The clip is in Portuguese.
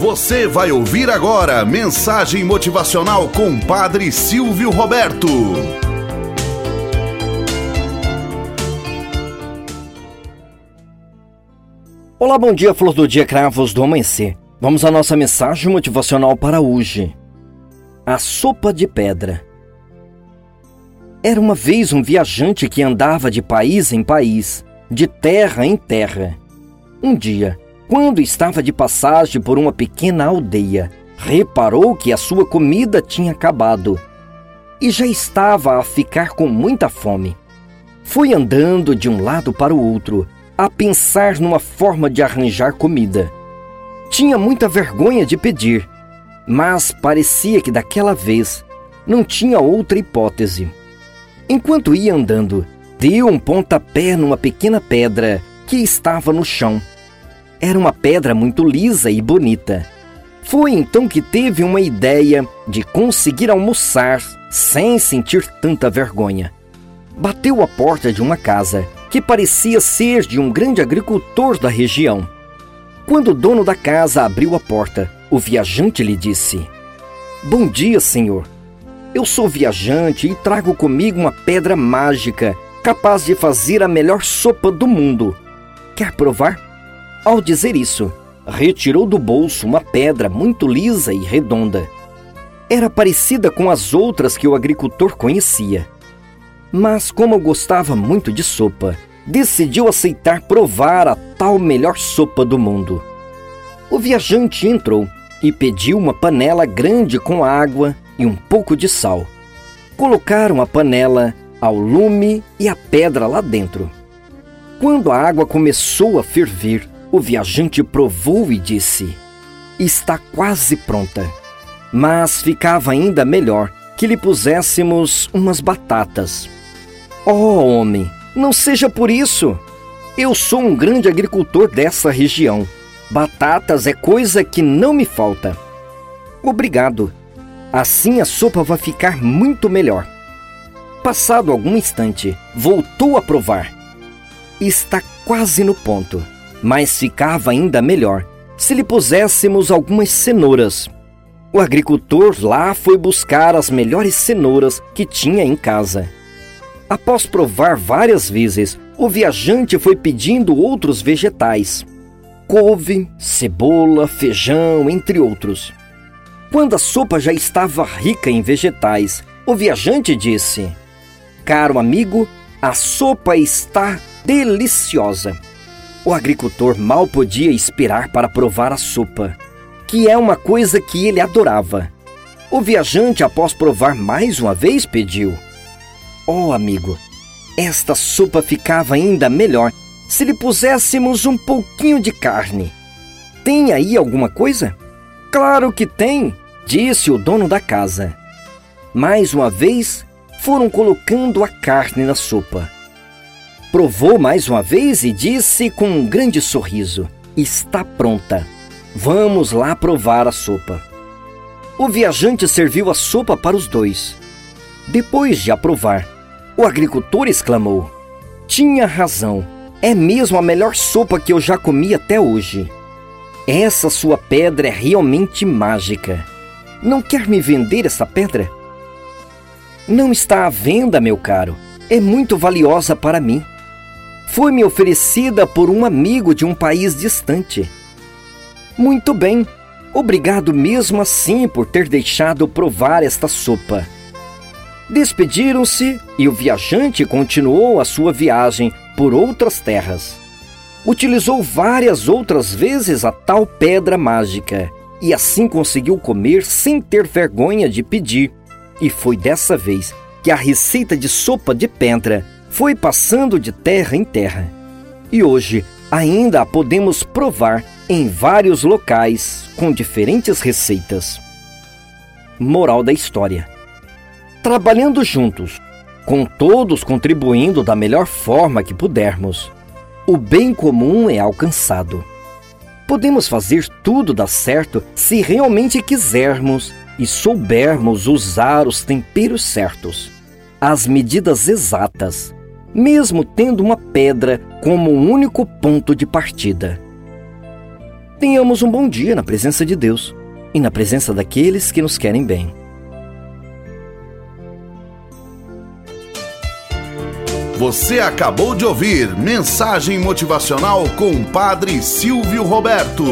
Você vai ouvir agora mensagem motivacional com Padre Silvio Roberto. Olá, bom dia, flor do dia, cravos do amanhecer. Vamos à nossa mensagem motivacional para hoje. A sopa de pedra. Era uma vez um viajante que andava de país em país, de terra em terra. Um dia, quando estava de passagem por uma pequena aldeia, reparou que a sua comida tinha acabado e já estava a ficar com muita fome. Foi andando de um lado para o outro, a pensar numa forma de arranjar comida. Tinha muita vergonha de pedir, mas parecia que daquela vez não tinha outra hipótese. Enquanto ia andando, deu um pontapé numa pequena pedra que estava no chão era uma pedra muito lisa e bonita. Foi então que teve uma ideia de conseguir almoçar sem sentir tanta vergonha. Bateu a porta de uma casa que parecia ser de um grande agricultor da região. Quando o dono da casa abriu a porta, o viajante lhe disse: Bom dia, senhor. Eu sou viajante e trago comigo uma pedra mágica capaz de fazer a melhor sopa do mundo. Quer provar? Ao dizer isso, retirou do bolso uma pedra muito lisa e redonda. Era parecida com as outras que o agricultor conhecia. Mas, como gostava muito de sopa, decidiu aceitar provar a tal melhor sopa do mundo. O viajante entrou e pediu uma panela grande com água e um pouco de sal. Colocaram a panela ao lume e a pedra lá dentro. Quando a água começou a ferver, o viajante provou e disse: Está quase pronta. Mas ficava ainda melhor que lhe puséssemos umas batatas. Oh, homem, não seja por isso. Eu sou um grande agricultor dessa região. Batatas é coisa que não me falta. Obrigado. Assim a sopa vai ficar muito melhor. Passado algum instante, voltou a provar. Está quase no ponto mas ficava ainda melhor se lhe puséssemos algumas cenouras. O agricultor lá foi buscar as melhores cenouras que tinha em casa. Após provar várias vezes, o viajante foi pedindo outros vegetais: couve, cebola, feijão, entre outros. Quando a sopa já estava rica em vegetais, o viajante disse: Caro amigo, a sopa está deliciosa. O agricultor mal podia esperar para provar a sopa, que é uma coisa que ele adorava. O viajante, após provar mais uma vez, pediu: Oh, amigo, esta sopa ficava ainda melhor se lhe puséssemos um pouquinho de carne. Tem aí alguma coisa? Claro que tem, disse o dono da casa. Mais uma vez, foram colocando a carne na sopa. Provou mais uma vez e disse com um grande sorriso: Está pronta. Vamos lá provar a sopa. O viajante serviu a sopa para os dois. Depois de aprovar, o agricultor exclamou: Tinha razão. É mesmo a melhor sopa que eu já comi até hoje. Essa sua pedra é realmente mágica. Não quer me vender essa pedra? Não está à venda, meu caro. É muito valiosa para mim foi-me oferecida por um amigo de um país distante. Muito bem, obrigado mesmo assim por ter deixado provar esta sopa. Despediram-se e o viajante continuou a sua viagem por outras terras. Utilizou várias outras vezes a tal pedra mágica e assim conseguiu comer sem ter vergonha de pedir. E foi dessa vez que a receita de sopa de pedra foi passando de terra em terra. E hoje ainda a podemos provar em vários locais com diferentes receitas. Moral da história: Trabalhando juntos, com todos contribuindo da melhor forma que pudermos, o bem comum é alcançado. Podemos fazer tudo dar certo se realmente quisermos e soubermos usar os temperos certos, as medidas exatas mesmo tendo uma pedra como único ponto de partida. Tenhamos um bom dia na presença de Deus e na presença daqueles que nos querem bem. Você acabou de ouvir Mensagem Motivacional com o Padre Silvio Roberto.